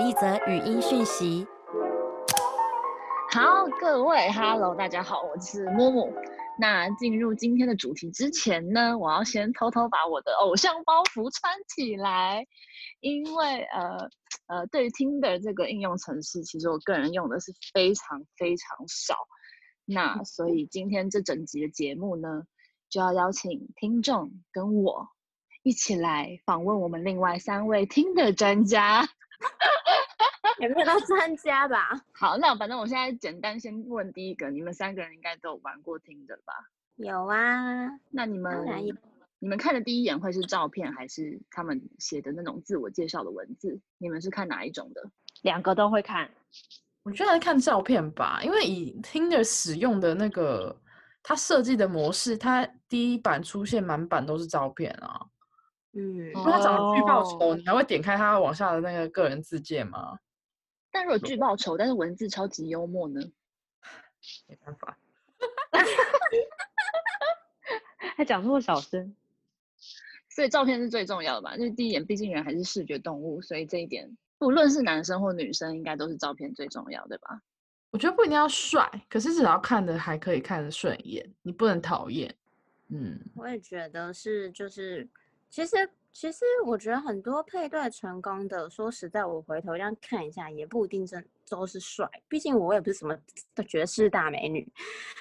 一则语音讯息。好，各位，Hello，大家好，我是木木。那进入今天的主题之前呢，我要先偷偷把我的偶像包袱穿起来，因为呃呃，对于 Tinder 这个应用程式，其实我个人用的是非常非常少。那所以今天这整集的节目呢，就要邀请听众跟我一起来访问我们另外三位 Tinder 专家。也没有到专家吧？好，那反正我现在简单先问第一个，你们三个人应该都有玩过 Tinder 吧？有啊。那你们你们看的第一眼会是照片，还是他们写的那种自我介绍的文字？你们是看哪一种的？两个都会看。我觉得看照片吧，因为以 Tinder 使用的那个它设计的模式，它第一版出现满版都是照片啊。嗯。如果他长得巨爆丑，你还会点开他往下的那个个人自荐吗？但如果巨爆丑，但是文字超级幽默呢？没办法，还讲那么小声，所以照片是最重要的吧？就是第一眼，毕竟人还是视觉动物，所以这一点，不论是男生或女生，应该都是照片最重要，对吧？我觉得不一定要帅，可是只要看的还可以看得顺眼，你不能讨厌。嗯，我也觉得是，就是其实。其实我觉得很多配对成功的，说实在，我回头这样看一下，也不一定真都是帅。毕竟我也不是什么绝世大美女，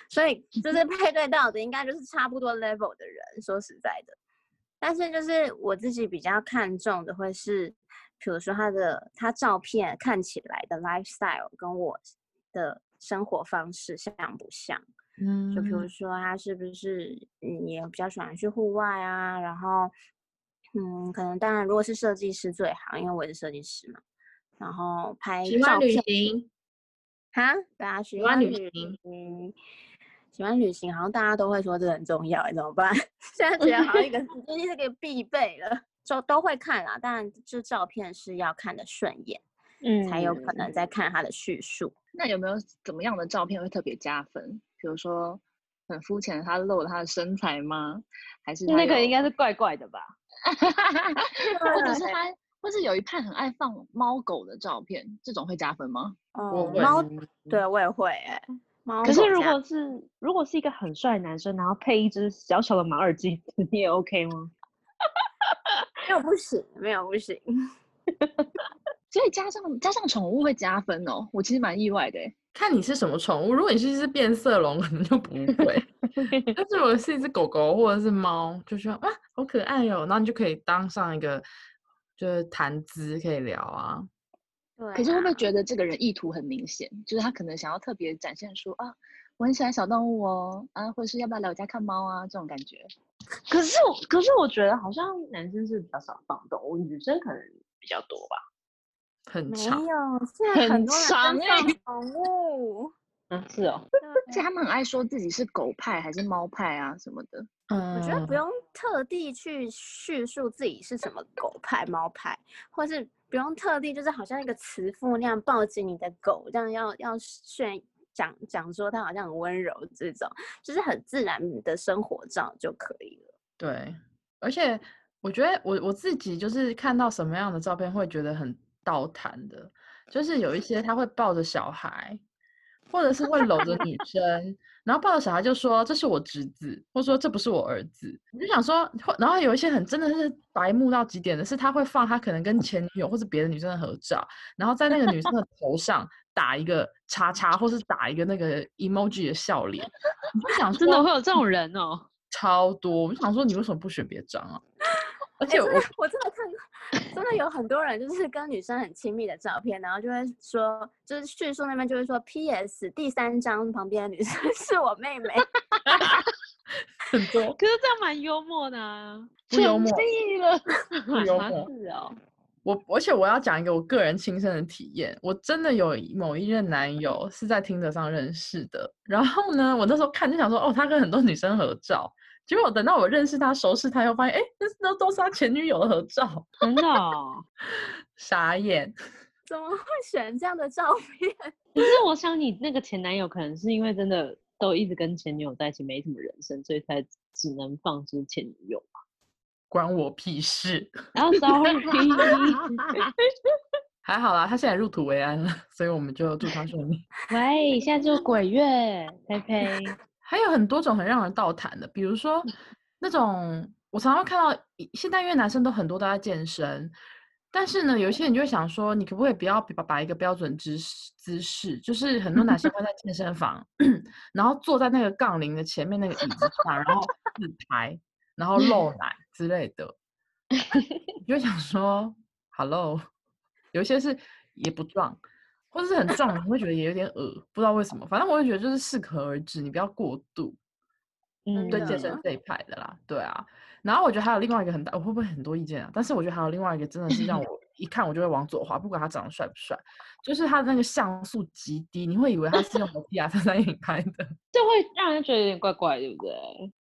所以 就是配对到的应该就是差不多 level 的人。说实在的，但是就是我自己比较看重的会是，比如说他的他照片看起来的 lifestyle 跟我的生活方式像不像？嗯，就比如说他是不是嗯也比较喜欢去户外啊，然后。嗯，可能当然，如果是设计师最好，因为我是设计师嘛。然后拍喜欢旅行，哈，大家喜欢旅行，喜欢旅行，好像大家都会说这很重要，怎么办？现在觉得好像一个最近 是个必备了，就都会看啦。当然，这照片是要看的顺眼，嗯，才有可能再看他的叙述。那有没有怎么样的照片会特别加分？比如说很肤浅，他露了他的身材吗？还是那个应该是怪怪的吧？或者是他，或是有一派很爱放猫狗的照片，这种会加分吗？哦，猫，对我也会哎。猫，可是如果是如果是一个很帅的男生，然后配一只小小的马尔济斯，你也 OK 吗？没有不行，没有不行。所以加上加上宠物会加分哦，我其实蛮意外的。看你是什么宠物，如果你是一只变色龙，可能就不会。但是如果是一只狗狗或者是猫，就说啊，好可爱哦，然后你就可以当上一个就是谈资，可以聊啊。对。可是会不会觉得这个人意图很明显，就是他可能想要特别展现出啊，我很喜欢小动物哦，啊，或者是要不要来我家看猫啊这种感觉。可是我，可是我觉得好像男生是比较少放动物，女生可能比较多吧。很长，没有，现在很多人放宠物。嗯，是哦。而且他们很爱说自己是狗派还是猫派啊什么的。嗯，我觉得不用特地去叙述自己是什么狗派、猫派，或是不用特地就是好像一个慈父那样抱紧你的狗，这样要要炫讲讲说他好像很温柔这种，就是很自然的生活照就可以了。对，而且我觉得我我自己就是看到什么样的照片会觉得很。高谈的，就是有一些他会抱着小孩，或者是会搂着女生，然后抱着小孩就说这是我侄子，或者说这不是我儿子。我就想说，然后有一些很真的是白目到极点的是，他会放他可能跟前女友或者别的女生的合照，然后在那个女生的头上打一个叉叉，或是打一个那个 emoji 的笑脸。你就想，真的会有这种人哦，超多。我就想说，你为什么不选别张啊？而且我我真的看过，真的有很多人就是跟女生很亲密的照片，然后就会说，就是叙述那边就会说，P.S. 第三张旁边的女生 是我妹妹，很多，可是这样蛮幽默的啊，不幽默了，不幽默是哦。我而且我要讲一个我个人亲身的体验，我真的有某一任男友是在听者上认识的，然后呢，我那时候看就想说，哦，他跟很多女生合照。结果等到我认识他、熟识他，又发现，哎，那那都是他前女友的合照，真的 傻眼。怎么会选这样的照片？可是我想你那个前男友可能是因为真的都一直跟前女友在一起，没什么人生，所以才只能放之前女友关我屁事。然后 sorry，还好啦，他现在入土为安了，所以我们就祝他顺利。喂，现在就鬼月，佩佩。还有很多种很让人倒谈的，比如说那种我常常看到，现在因为男生都很多都在健身，但是呢，有一些人就会想说，你可不可以不要把把一个标准姿势姿势，就是很多男生会在健身房，然后坐在那个杠铃的前面那个椅子上，然后自拍，然后露奶之类的，你就想说，Hello，有一些是也不壮，或者是很壮，你会觉得也有点恶，不知道为什么，反正我就觉得就是适可而止，你不要过度。嗯，对健身这一派的啦，对啊。然后我觉得还有另外一个很大，我会不会很多意见啊？但是我觉得还有另外一个真的是让 我一看我就会往左滑，不管他长得帅不帅，就是他的那个像素极低，你会以为他是用 PS 三三影拍的，就会让人觉得有点怪怪，对不对？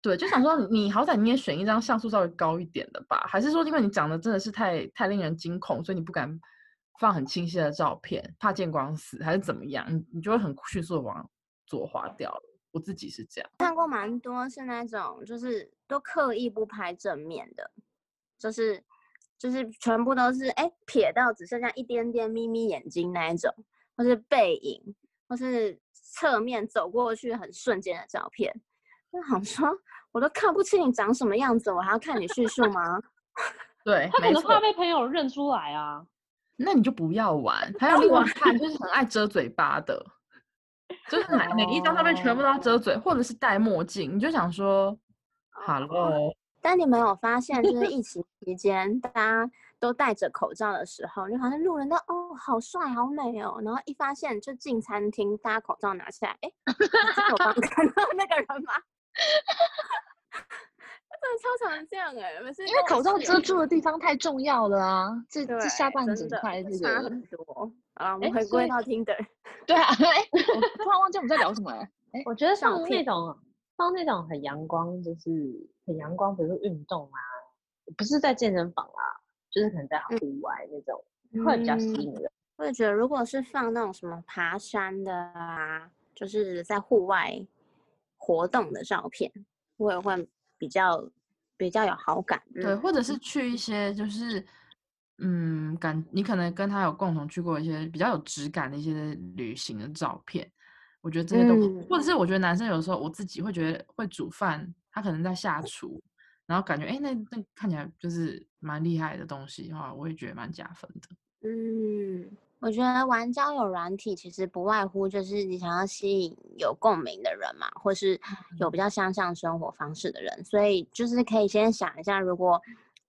对，就想说你好歹你也选一张像素稍微高一点的吧，还是说因为你长得真的是太太令人惊恐，所以你不敢放很清晰的照片，怕见光死，还是怎么样？你你就会很迅速的往左滑掉了。我自己是这样，看过蛮多是那种就是都刻意不拍正面的，就是就是全部都是哎撇到只剩下一点点眯眯眼睛那一种，或是背影，或是侧面走过去很瞬间的照片。就好说，我都看不清你长什么样子，我还要看你叙述吗？对，他可能怕被朋友认出来啊。那你就不要玩。还有另外看，就是很爱遮嘴巴的。就是 每每一张照片全部都要遮嘴，或者是戴墨镜，你就想说，Hello。但你没有发现，就是疫情期间大家都戴着口罩的时候，就好像路人都哦，好帅，好美哦。然后一发现就进餐厅，大家口罩拿下来，哎，我刚 看到那个人吗？真的超常这样哎，因为口罩遮住的地方太重要了啊，这这下半整块这个很多。啊，我们回归到 Tinder。对啊，哎，我突然忘记我们在聊什么了。哎，我觉得像那种放那种很阳光，就是很阳光，比如说运动啊，不是在健身房啊，就是可能在户外那种，会比较吸引人。我也觉得，如果是放那种什么爬山的啊，就是在户外活动的照片，我也会比较比较有好感。对，或者是去一些就是。嗯，感你可能跟他有共同去过一些比较有质感的一些旅行的照片，我觉得这些都，或者是我觉得男生有时候我自己会觉得会煮饭，他可能在下厨，然后感觉哎那那看起来就是蛮厉害的东西的话，我也觉得蛮加分的。嗯，我觉得玩交友软体其实不外乎就是你想要吸引有共鸣的人嘛，或是有比。较相像生活方式的人，所以就是可以先想一下，如果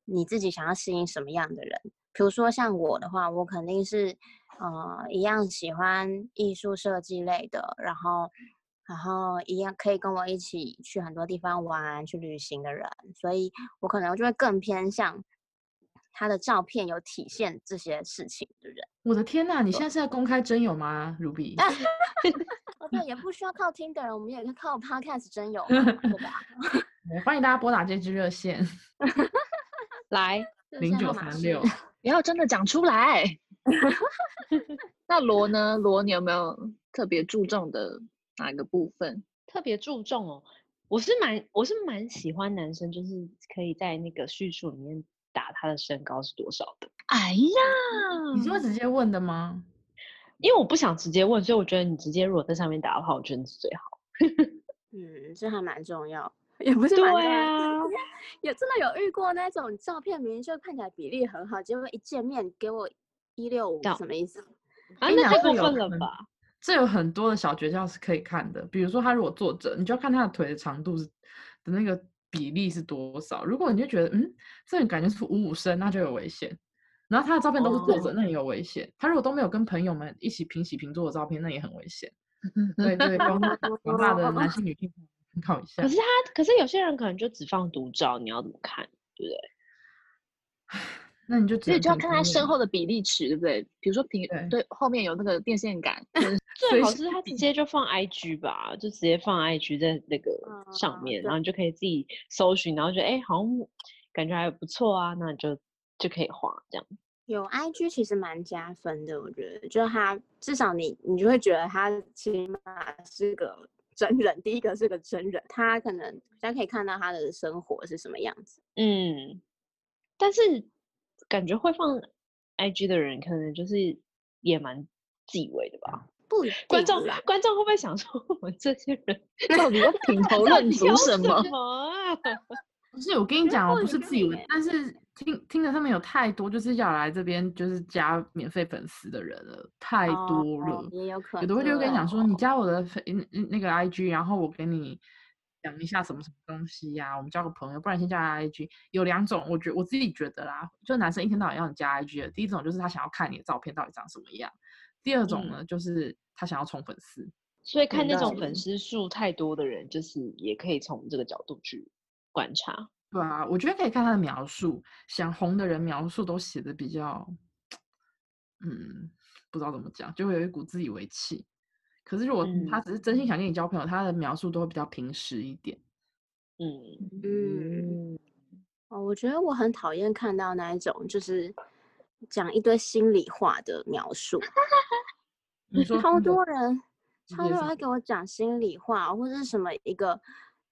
你自己想要吸引什么样的人。比如说像我的话，我肯定是，呃，一样喜欢艺术设计类的，然后，然后一样可以跟我一起去很多地方玩、去旅行的人，所以我可能就会更偏向他的照片有体现这些事情的人。我的天呐，你现在是在公开真友吗，Ruby？对，也不需要靠 Tinder，我们也可以靠 Podcast 真友，对吧？欢迎大家拨打这支热线，来零九三六。不要真的讲出来。那罗呢？罗，你有没有特别注重的哪个部分？特别注重哦，我是蛮我是蛮喜欢男生，就是可以在那个叙述里面打他的身高是多少的。哎呀，你是会直接问的吗？因为我不想直接问，所以我觉得你直接如果在上面打的话，我觉得是最好。嗯，这还蛮重要。也不是对啊，有真的有遇过那种照片，明明就看起来比例很好，结果一见面给我一六五，什么意思？啊，那太过分了吧？这有很多的小诀窍是可以看的，比如说他如果坐着，你就要看他的腿的长度是的那个比例是多少。如果你就觉得嗯，这种感觉是五五身，那就有危险。然后他的照片都是坐着，那也有危险。他如果都没有跟朋友们一起平起平坐的照片，那也很危险。对对，广 大的男性女性参。考一下，可是他，可是有些人可能就只放独照，你要怎么看，对不对？那你就所以就要看他身后的比例尺，对不对？比如说平对后面有那个电线杆，最好是他直接就放 IG 吧，就直接放 IG 在那个上面，然后你就可以自己搜寻，然后觉得哎，好像感觉还不错啊，那你就就可以画这样。有 IG 其实蛮加分的，我觉得，就是他至少你你就会觉得他起码是个。真人，第一个是个真人，他可能大家可以看到他的生活是什么样子。嗯，但是感觉会放 IG 的人，可能就是也蛮自以为的吧。不一观众观众会不会想说，我们这些人 到底要品 头到论足什什么？啊？不是我跟你讲，我不不是自以为但是听听着他们有太多就是要来这边就是加免费粉丝的人了，太多了。哦也有可能。有的会就会跟你讲说，哦你加我的粉嗯嗯那个 IG，然后我给你讲一下什么什么东西呀、我们交个朋友，不然先加他 IG。有两种，我觉我自己觉得啦，就男生一天到晚要你加 IG 的，第一种就是他想要看你的照片到底长什么样，第二种呢、就是他想要冲粉丝。所以看那种粉丝数太多的人，就是也可以从这个角度去观察。对啊，我觉得可以看他的描述，想红的人描述都写的比较，嗯，不知道怎么讲，就会有一股自以为气。可是如果他嗯。只是真心想跟你交朋友，他的描述都会比较平实一点。嗯，嗯，哦，我觉得我很讨厌看到那一种就是讲一堆心里话的描述，你说超多？人，超多人会。给我讲心里话，或者是什么一个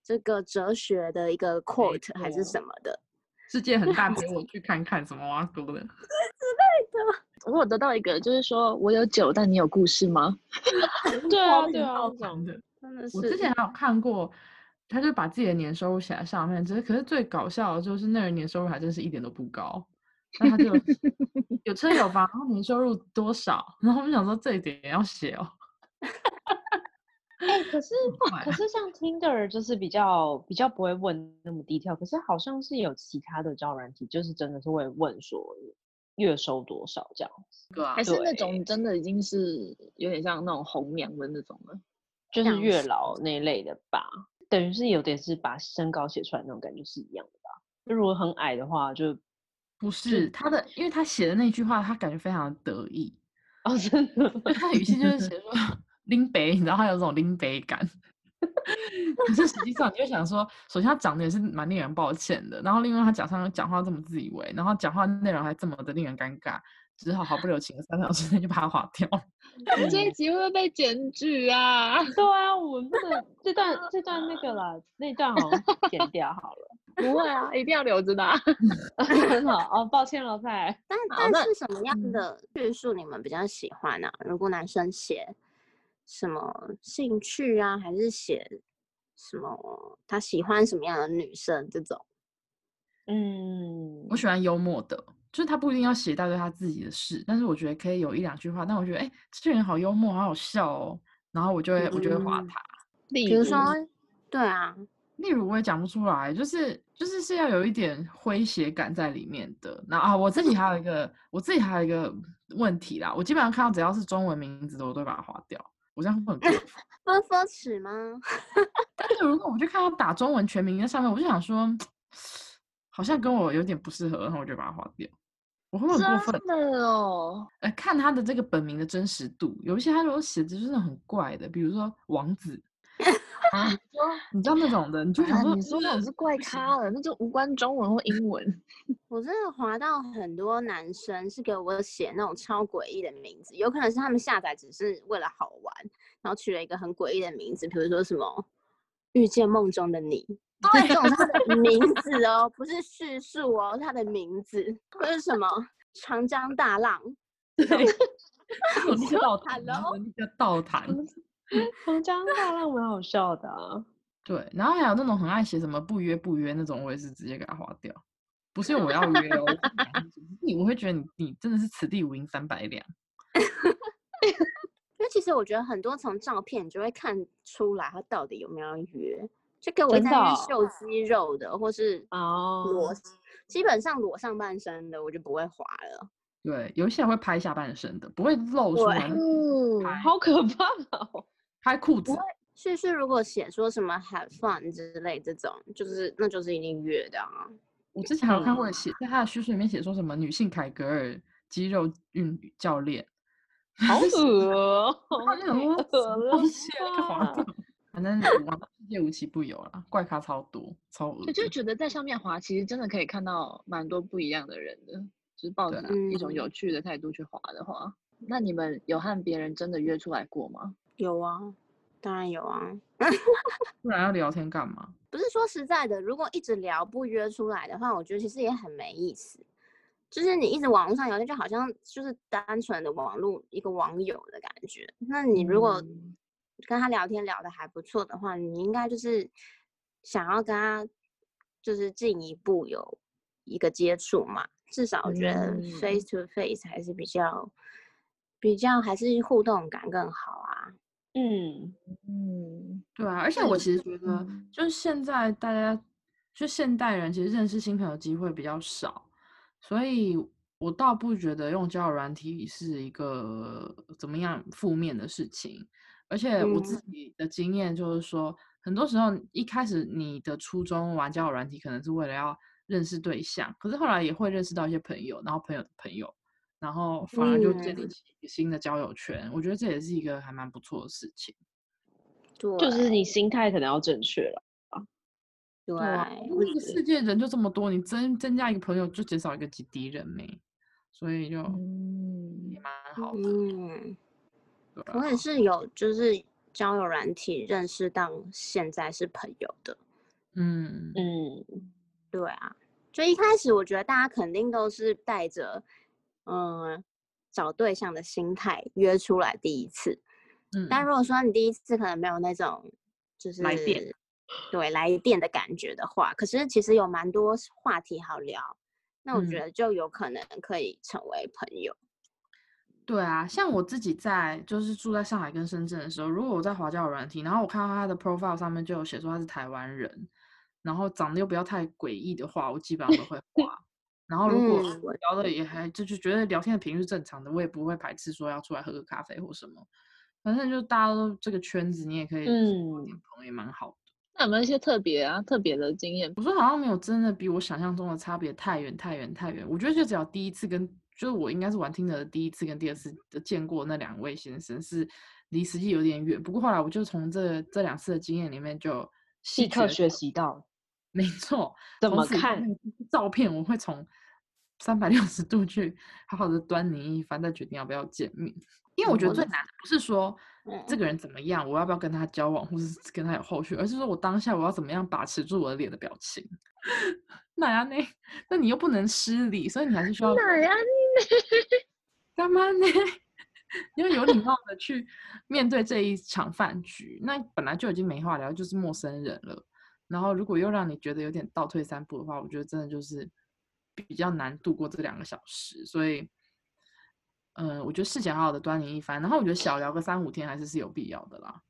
这个哲学的一个 quote 还是什么的，世界很大，陪我去看看什么挖沟的。我有得到一个，就是说我有酒，但你有故事吗？对啊，超对啊，爆这种糖 的。真的是。我之前还有看过，他就把自己的年收入写在上面，只是可是最搞笑的就是那人年收入还真是一点都不高，那他就 有车有房，然后年收入多少，然后我们想说这一点也要写哦。哎、可是可是像 Tinder 就是比较比较不会问那么低调，可是好像是有其他的交友软体，就是真的是会问说月收多少这样子，对啊还，是那种真的已经是有点像那种红娘的那种了？就是月老那一类的吧，等于是有点是把身高写出来那种感觉是一样的吧。就如果很矮的话就，不是他的，因为他写的那句话，他感觉非常得意，哦真的，他语气就是写说 拎北，你知道他有种拎北感。可是实际上，你就想说，首先他长得也是蛮令人抱歉的，然后另外他讲上讲话这么自以为，然后讲话内容还这么的令人尴尬，只好毫不留情的三秒之内就把它划掉。我们这一集会不会被检举啊？对啊，我们不能这段这段那个了，那段好像剪掉好了。不会啊，一定要留着的、啊。好哦，抱歉了蔡。但但是什么样嗯的叙述你们比较喜欢呢、如果男生写什么兴趣啊，还是写什么他喜欢什么样的女生这种？嗯我，喜欢幽默的，就是他不一定要写一大堆他自己的事，但是我觉得可以有一两句话，但我觉得哎、这个人好幽默，好好笑哦，然后我就会我就会划嗯他。例比如说，对啊，例如我也讲不出来，就是就是是要有一点诙谐感在里面的。那啊，我自己还有一个，我自己还有一个问题啦，我基本上看到只要是中文名字的，我都会把它划掉。我这样会很过分。分分尺吗？但是如果我就看他打中文全名在上面，我就想说，好像跟我有点不适合，然后我就把它划掉。我会不会很过分？真的哦，呃，看他的这个本名的真实度，有一些他如果写的就是很怪的，比如说王子啊，你知道那种的，你就想啊说，你说那种是怪咖了，那就无关中文或英文。我真的滑到很多男生是给我写那种超诡异的名字，有可能是他们下载只是为了好玩，然后取了一个很诡异的名字，比如说什么“遇见梦中的你”，对，这种是他的名字哦，不是叙述哦，是他的名字，或是什么“长江大浪我那个倒弹，Hello？我那个倒弹。长江 大浪蛮好笑的啊。对，然后还有那种很爱写什么不约不约那种，我也是直接给他划掉。不是因为我要约哦，你我会觉得你你真的是此地无银三百两。”。因为其实我觉得很多从照片你就会看出来他到底有没有约，就给我在秀肌肉的，或是哦裸，基本上裸上半身的我就不会滑了。对，有一些人会拍下半身的，不会露出来，嗯，好可怕哦。拍裤子。叙述如果写说什么 have fun 之类这种，就是那就是一定约的啊。我之前还有看过写，在他的叙述里面写说什么女性凯格尔肌肉运教练，好恶哦、然后就想说太恶啊。反正玩世界无奇不有啦，怪咖超多，超恶我就的。觉得在上面滑，其实真的可以看到蛮多不一样的人的，就是抱着一种有趣的态度去滑的话，那你们有和别人真的约出来过吗？有啊，当然有啊。不然要聊天干嘛？不是说实在的，如果一直聊不约出来的话，我觉得其实也很没意思。就是你一直网络上聊天，就好像就是单纯的网络一个网友的感觉。那你如果跟他聊天聊得还不错的话，你应该就是想要跟他就是进一步有一个接触嘛。至少我觉得 face to face 还是比较比较还是互动感更好啊。嗯嗯，对啊，而且我其实觉得，就是现在大家就现代人其实认识新朋友机会比较少，所以我倒不觉得用交友软体是一个怎么样负面的事情。而且我自己的经验就是说，很多时候一开始你的初衷玩交友软体可能是为了要认识对象，可是后来也会认识到一些朋友，然后朋友的朋友。然后反而就建立起一个新的交友圈，我觉得这也是一个还蛮不错的事情。对，就是你心态可能要正确了啊。对，这个世界人就这么多，你增增加一个朋友就减少一个敌人没，所以就嗯也蛮好的。嗯，我也是有就是交友软体认识到现在是朋友的。嗯嗯，对啊，就一开始我觉得大家肯定都是带着。嗯，找对象的心态约出来第一次，嗯，但如果说你第一次可能没有那种就是来电，对来电的感觉的话，可是其实有蛮多话题好聊，那我觉得就有可能可以成为朋友。对啊，像我自己在就是住在上海跟深圳的时候，如果我在华交软体，然后我看到他的 profile 上面就有写说他是台湾人，然后长得又不要太诡异的话，我基本上都会划。然后如果聊的也还就就觉得聊天的频率是正常的，我也不会排斥说要出来喝个咖啡或什么。反正就大家都这个圈子，你也可以嗯，朋友也蛮好的。那有没有一些特别啊特别的经验？我说好像没有真的比我想象中的差别太远太远太远。我觉得就只要第一次跟就是我应该是玩听的第一次跟第二次的见过那两位先生是离实际有点远。不过后来我就从这这两次的经验里面就立刻学习到。没错，怎么看照片？我会从三百六十度去好好的端倪一番，再决定要不要见面。因为我觉得最难的不是说这个人怎么样，我要不要跟他交往，或是跟他有后续，而是说我当下我要怎么样把持住我的脸的表情。哪呀那？那你又不能失礼，所以你还是需要哪呀 干嘛呢？因为有礼貌的去面对这一场饭局。那本来就已经没话聊，就是陌生人了。然后，如果又让你觉得有点倒退三步的话，我觉得真的就是比较难度过这两个小时。所以，嗯，我觉得事前好好的端倪一番，然后我觉得小聊个三五天还是是有必要的啦。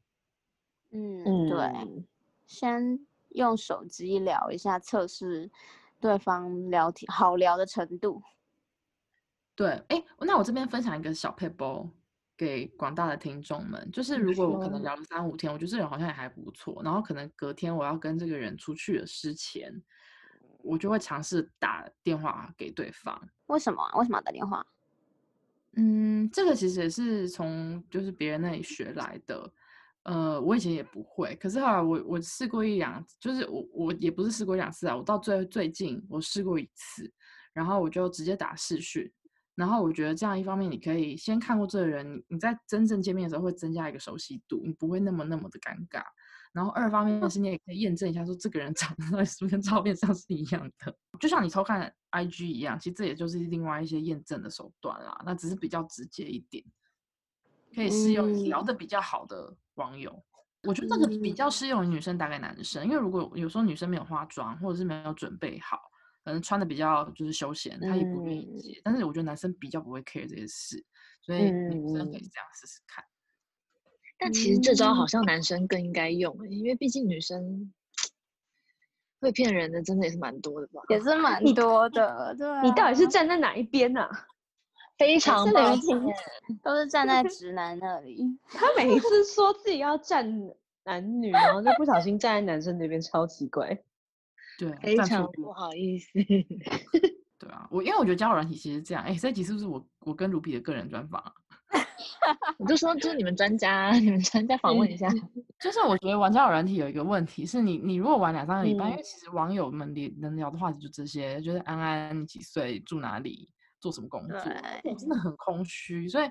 嗯，对，先用手机聊一下，测试对方聊天好聊的程度。对，哎，那我这边分享一个小配包。给广大的听众们，就是如果我可能聊了三五天，我觉得这人好像也还不错，然后可能隔天我要跟这个人出去的之前，我就会尝试打电话给对方。为什么？为什么要打电话？嗯，这个其实也是从就是别人那里学来的。呃，我以前也不会，可是后来我我试过一两，就是我我也不是试过两次啊，我到最最近我试过一次，然后我就直接打视讯。然后我觉得这样一方面，你可以先看过这个人，你你在真正见面的时候会增加一个熟悉度，你不会那么那么的尴尬。然后二方面是你也可以验证一下，说这个人 长得是不是跟照片上是一样的，就像你偷看 IG 一样，其实这也就是另外一些验证的手段啦。那只是比较直接一点，可以适用聊的比较好的网友。我觉得这个比较适用于女生打给男生，因为如果有时候女生没有化妆或者是没有准备好。可能穿的比较就是休闲，他也不愿意接。但是我觉得男生比较不会 care 这些事，所以女生可以这样试试看。但其实这招好像男生更应该用，因为毕竟女生会骗人的真的也是蛮多的吧？也是 蛮多的。对，你到底是站在哪一边呢？非常抱歉，都是站在 直男那里。他每一次说自己要站男女，然后就不小心站在男生那边，超奇怪。对，非常不好意思。对啊，我因为我觉得交友软体其实这样，哎，这集是不是我我跟卢比的个人专访？我就说，就是你们专家，你们专家访问一下。就是我觉得玩交友软体有一个问题是，你你如果玩两三个礼拜，因为其实网友们聊能聊的话题就这些，就是安安你几岁，住哪里，做什么工作，真的很空虚。所以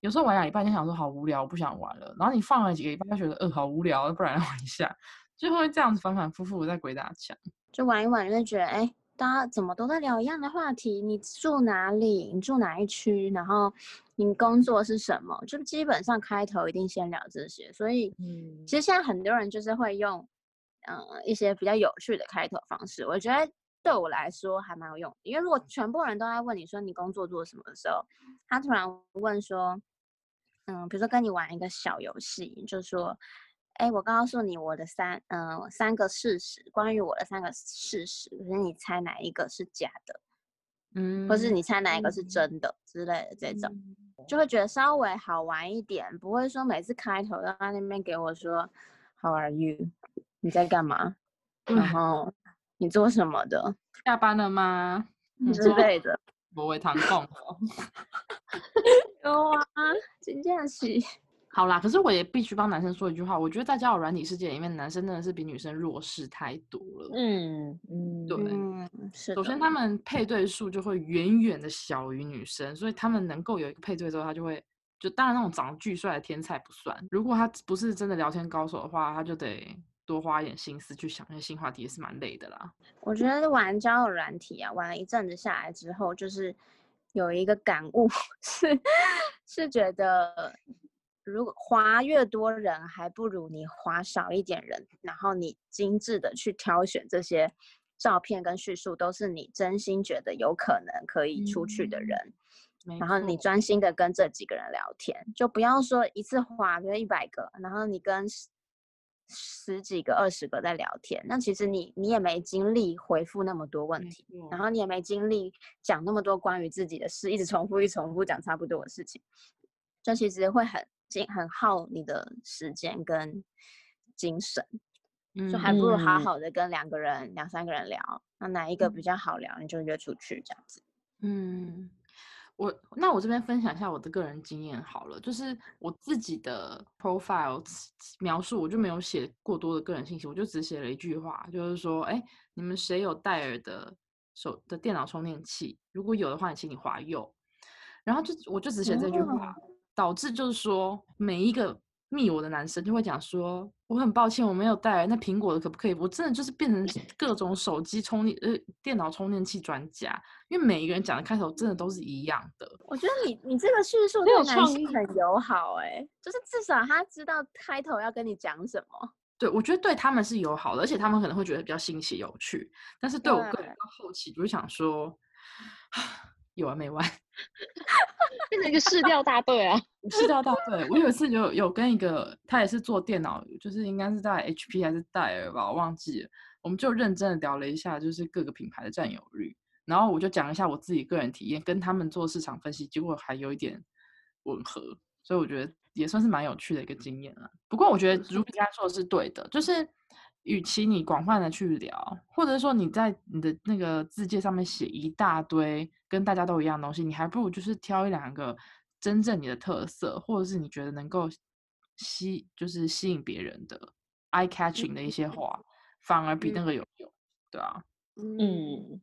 有时候玩两礼拜就想说好无聊，我不想玩了。然后你放了几个礼拜，就觉得呃好无聊，不然玩一下，就会这样子反反复复在鬼打墙。就玩一玩，就会觉得哎，大家怎么都在聊一样的话题？你住哪里？你住哪一区？然后你工作是什么？就基本上开头一定先聊这些。所以，嗯其实现在很多人就是会用，呃，一些比较有趣的开头方式。我觉得对我来说还蛮有用，因为如果全部人都在问你说你工作做什么的时候，他突然问说，嗯，比如说跟你玩一个小游戏，就说。哎，我告诉你我的三，嗯、三个事实，关于我的三个事实，可是你猜哪一个是假的，嗯，或是你猜哪一个是真的之类的这种，就会觉得稍微好玩一点，不会说每次开头都在那边给我说 How are you？你在干嘛？然后你做什么的下班了吗？嗯之类的。我会堂共哦。有啊，真正是。好啦，可是我也必须帮男生说一句话，我觉得在交友软体世界里面，男生真的是比女生弱势太多了。嗯嗯，对嗯，是。首先，他们配对数就会远远的小于女生，所以他们能够有一个配对之后，他就会就当然那种长得巨帅的天才不算，如果他不是真的聊天高手的话，他就得多花一点心思去想那些新话题，也是蛮累的啦。我觉得玩交友软体啊，玩了一阵子下来之后，就是有一个感悟 是是觉得，如果花越多人，还不如你花少一点人，然后你精致的去挑选这些照片跟叙述，都是你真心觉得有可能可以出去的嗯人。没然后你专心的跟这几个人聊天，就不要说一次划，比如一百个，然后你跟十十几个、二十个在聊天，那其实你你也没精力回复那么多问题，然后你也没精力讲那么多关于自己的事，一直重复、一重复讲差不多的事情，这其实会很精很耗你的时间跟精神，就还不如好嗯好的跟两个人、两三个人聊，那哪一个比嗯较好聊，你就约出去这样子。嗯，我那我这边分享一下我的个人经验好了，就是我自己的 profile 描述，我就没有写过多的个人信息，我就只写了一句话，就是说，哎，你们谁有戴尔的手的电脑充电器？如果有的话，你请你划右。然后就我就只写这句话，导致就是说每一个密我的男生就会讲说，我很抱歉我没有戴尔，那苹果的可不可以？我真的就是变成 各种手机充电呃电脑充电器专家，因为每一个人讲的开头真的都是一样的。我觉得你你这个叙述对男创意性很友好哎、就是至少他知道开头要跟你讲什么。对，我觉得对他们是友好的，而且他们可能会觉得比较新奇有趣。但是对我个人到后期，就是想说，有完没完？变成一个试调大队啊！市调大队。我有一次有有跟一个，他也是做电脑，就是应该是在 HP 还是戴尔吧，我忘记了。我们就认真的聊了一下，就是各个品牌的占有率，然后我就讲一下我自己个人体验，跟他们做市场分析，结果还有一点吻合，所以我觉得也算是蛮有趣的一个经验了。不过我觉得如比刚才说的是对的，就是与其你广泛的去聊，或者说你在你的那个字界上面写一大堆跟大家都一样的东西，你还不如就是挑一两个真正你的特色，或者是你觉得能够吸就是吸引别人的 eye catching 的一些话，反而比那个有用，对啊，嗯，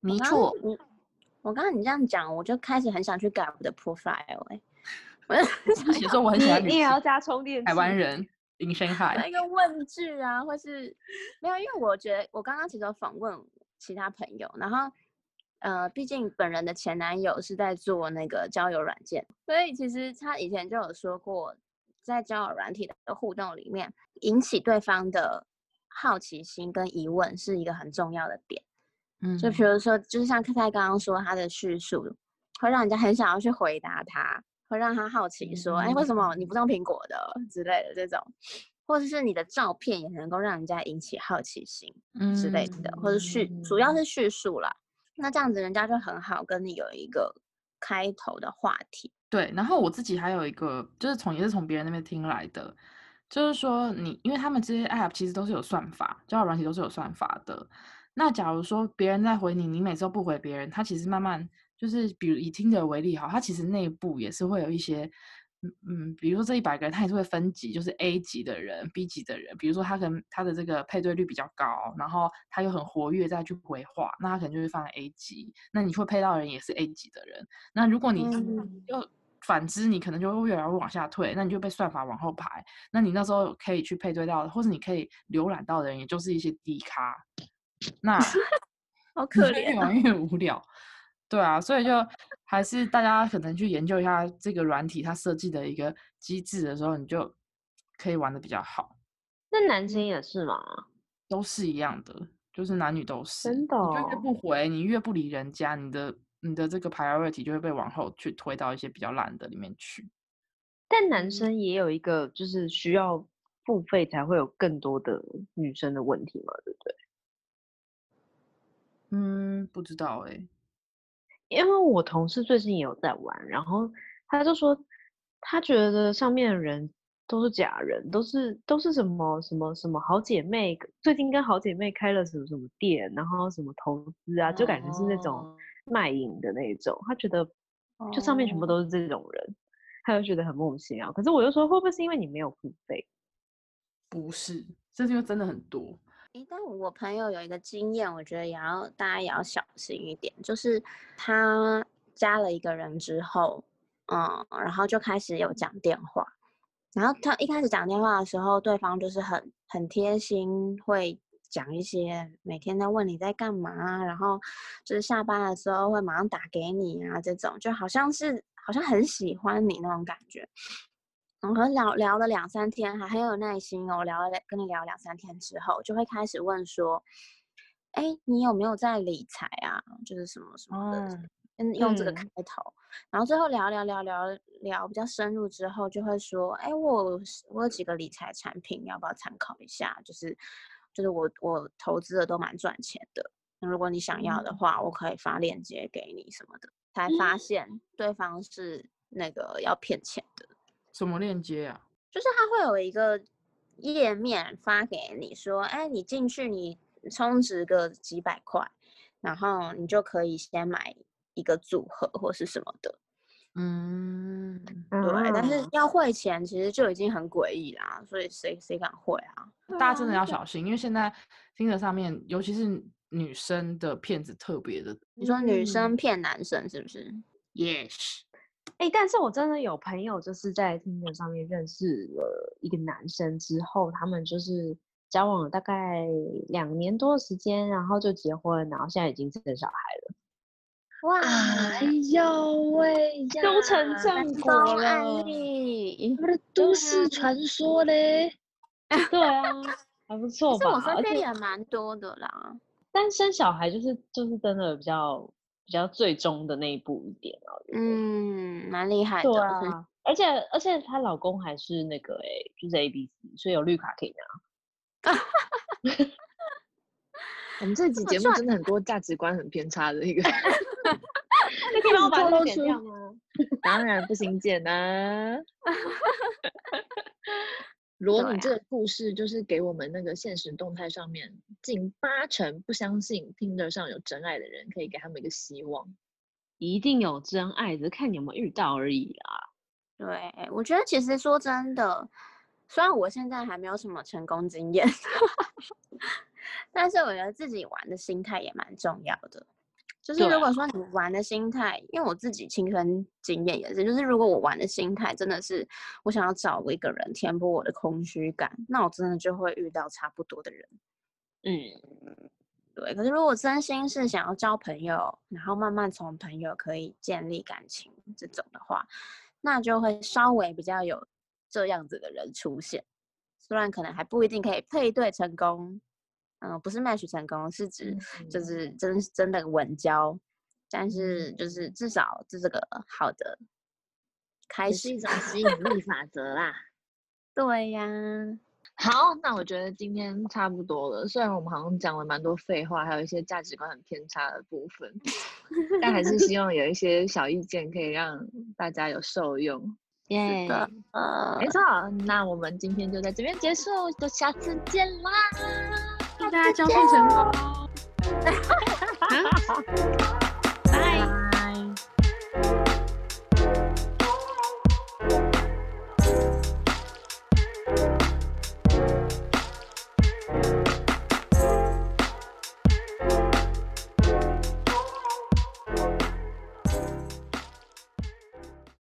没错，我我刚刚你这样讲，我就开始很想去改我的 profile 哎、我就 你写说我很喜你欢女性你也要加充电？台湾人林生 那海，个问句啊，或是没有，因为我觉得我刚刚其实有访问其他朋友，然后呃，毕竟本人的前男友是在做那个交友软件，所以其实他以前就有说过，在交友软体的互动里面，引起对方的好奇心跟疑问是一个很重要的点。嗯就比如说，就是像克泰刚刚说，他的叙述会让人家很想要去回答他，会让他好奇说，哎、为什么你不是用苹果的之类的这种，或者是你的照片也能够让人家引起好奇心之类的，或者叙主要是叙述啦。那这样子人家就很好跟你有一个开头的话题。对，然后我自己还有一个，就是从也是从别人那边听来的，就是说你，因为他们这些 app 其实都是有算法，交友软体都是有算法的。那假如说别人在回你，你每次都不回别人，他其实慢慢就是，比如以听者为例哈，他其实内部也是会有一些，嗯嗯，比如说这一百个人，他也是会分级，就是 A 级的人、B 级的人，比如说他可能他的这个配对率比较高，然后他又很活跃再去回话，那他可能就会放在 A 级，那你会配到的人也是 A 级的人。那如果你嗯又反之，你可能就会越来越往下退，那你就被算法往后排。那你那时候可以去配对到的，或者你可以浏览到的人，也就是一些低咖。那 好可越怜、啊。玩越无聊。对啊，所以就还是大家可能去研究一下这个软体它设计的一个机制的时候，你就可以玩的比较好。那男生也是吗？都是一样的，就是男女都是。真的你就越哦不回，你越不理人家，你的你的这个 priority 就会被往后去推到一些比较烂的里面去。但男生也有一个就是需要付费才会有更多的女生的问题嘛，对不对？嗯，不知道哎、因为我同事最近也有在玩，然后他就说他觉得上面的人都是假人，都是都是什么什么什么好姐妹，最近跟好姐妹开了什么什么店，然后什么投资啊，就感觉是那种哦卖淫的那种。他觉得就上面全部哦都是这种人，他就觉得很莫名其妙。可是我就说，会不会是因为你没有付费？不是，这是因为真的很多。诶，但我朋友有一个经验，我觉得也要大家也要小心一点，就是他加了一个人之后，嗯，然后就开始有讲电话，然后他一开始讲电话的时候，对方就是很很贴心，会讲一些每天在问你在干嘛，然后就是下班的时候会马上打给你啊，这种。就好像是好像很喜欢你那种感觉。然后聊聊了两三天，还很有耐心哦。聊了跟你聊两三天之后，就会开始问说：“哎，你有没有在理财啊？就是什么什么的，用这个嗯开头。然后最后聊聊聊聊聊比较深入之后，就会说：哎，我我有几个理财产品，要不要参考一下？就是就是我我投资的都蛮赚钱的。那如果你想要的话，我可以发链接给你什么的。才发现对方是那个要骗钱的。什么链接啊？就是它会有一个页面发给你说，哎，你进去你充值个几百块，然后你就可以先买一个组合或是什么的。嗯，对，但是啊要汇钱其实就已经很诡异啦，所以谁谁敢汇啊？大家真的要小心，因为现在听着上面，尤其是女生的骗子特别的你说女嗯生骗男生是不是？yes。哎、但是我真的有朋友就是在听着上面认识了一个男生之后，他们就是交往了大概两年多的时间，然后就结婚，然后现在已经生小孩了，哇，哎呦喂呀，都成正果了。例。我的都市传说嘞。对啊，还不错吧？其实我身边也蛮多的啦。但生小孩就是就是真的比较比较最终的那一步一点啊。我觉得嗯，蛮厉害的。对啊，而且而且她老公还是那个哎、就是 A B C，所以有绿卡可以拿。我们这集节目真的很多价值观很偏差的一个，那可以 帮我把这剪掉吗？当然不行剪啊。如果你这个故事就是给我们那个现实动态上面近八成不相信听得上有真爱的人，可以给他们一个希望。一定有真爱，只是看你有没有遇到而已啦。对，我觉得其实说真的，虽然我现在还没有什么成功经验，但是我觉得自己玩的心态也蛮重要的。就是如果说你玩的心态，因为我自己亲身经验也是，就是如果我玩的心态真的是我想要找一个人填补我的空虚感，那我真的就会遇到差不多的人。嗯，对，可是如果真心是想要交朋友，然后慢慢从朋友可以建立感情这种的话，那就会稍微比较有这样子的人出现。虽然可能还不一定可以配对成功，嗯、不是 match 成功，是指就是真真的稳交，但是就是至少这是个好的开始是一。种吸引力法则啦。对呀，好，那我觉得今天差不多了。虽然我们好像讲了蛮多废话，还有一些价值观很偏差的部分，但还是希望有一些小意见可以让大家有受用。耶没，错，那我们今天就在这边结束，就下次见啦。大家交配成功。